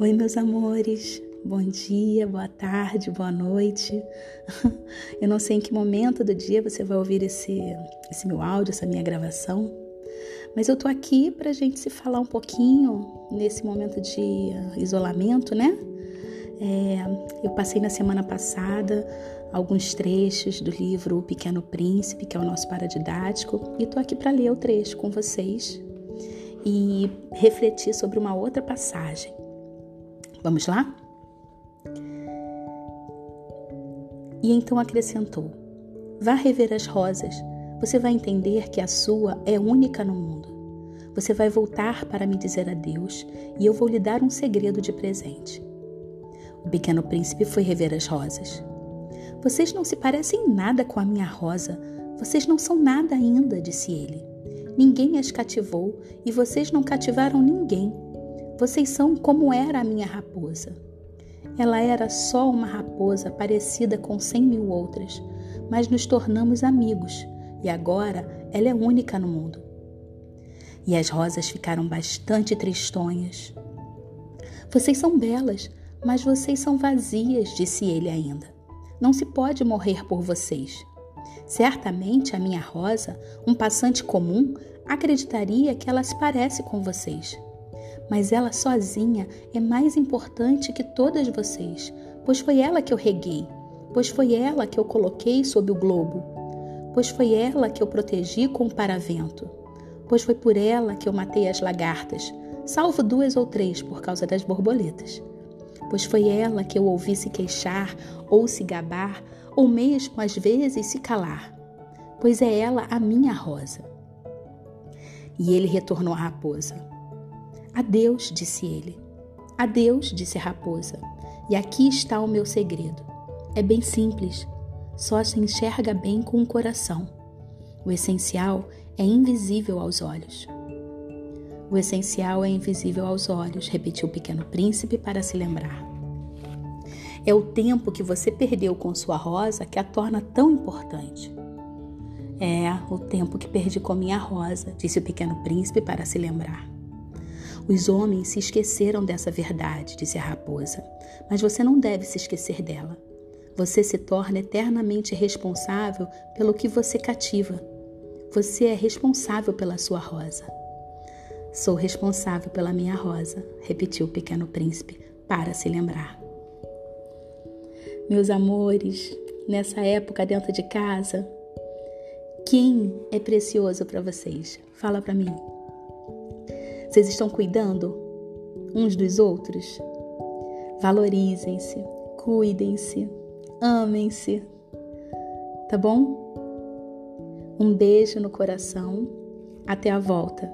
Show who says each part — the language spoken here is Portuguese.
Speaker 1: Oi, meus amores. Bom dia, boa tarde, boa noite. Eu não sei em que momento do dia você vai ouvir esse, esse meu áudio, essa minha gravação, mas eu tô aqui pra gente se falar um pouquinho nesse momento de isolamento, né? É, eu passei na semana passada alguns trechos do livro O Pequeno Príncipe, que é o nosso paradidático, e tô aqui para ler o trecho com vocês e refletir sobre uma outra passagem. Vamos lá? E então acrescentou: Vá rever as rosas, você vai entender que a sua é única no mundo. Você vai voltar para me dizer adeus e eu vou lhe dar um segredo de presente. O pequeno príncipe foi rever as rosas. Vocês não se parecem nada com a minha rosa, vocês não são nada ainda, disse ele. Ninguém as cativou e vocês não cativaram ninguém. Vocês são como era a minha raposa. Ela era só uma raposa parecida com cem mil outras, mas nos tornamos amigos e agora ela é única no mundo. E as rosas ficaram bastante tristonhas. Vocês são belas, mas vocês são vazias, disse ele ainda. Não se pode morrer por vocês. Certamente a minha rosa, um passante comum, acreditaria que ela se parece com vocês mas ela sozinha é mais importante que todas vocês, pois foi ela que eu reguei, pois foi ela que eu coloquei sob o globo, pois foi ela que eu protegi com o paravento, pois foi por ela que eu matei as lagartas, salvo duas ou três por causa das borboletas. Pois foi ela que eu ouvi se queixar ou se gabar, ou mesmo às vezes se calar, pois é ela a minha rosa. E ele retornou à raposa. Adeus, disse ele. Adeus, disse a raposa. E aqui está o meu segredo. É bem simples, só se enxerga bem com o coração. O essencial é invisível aos olhos. O essencial é invisível aos olhos, repetiu o pequeno príncipe para se lembrar. É o tempo que você perdeu com sua rosa que a torna tão importante. É o tempo que perdi com minha rosa, disse o pequeno príncipe para se lembrar. Os homens se esqueceram dessa verdade, disse a raposa, mas você não deve se esquecer dela. Você se torna eternamente responsável pelo que você cativa. Você é responsável pela sua rosa. Sou responsável pela minha rosa, repetiu o pequeno príncipe, para se lembrar. Meus amores, nessa época dentro de casa, quem é precioso para vocês? Fala para mim. Vocês estão cuidando uns dos outros? Valorizem-se, cuidem-se, amem-se. Tá bom? Um beijo no coração. Até a volta.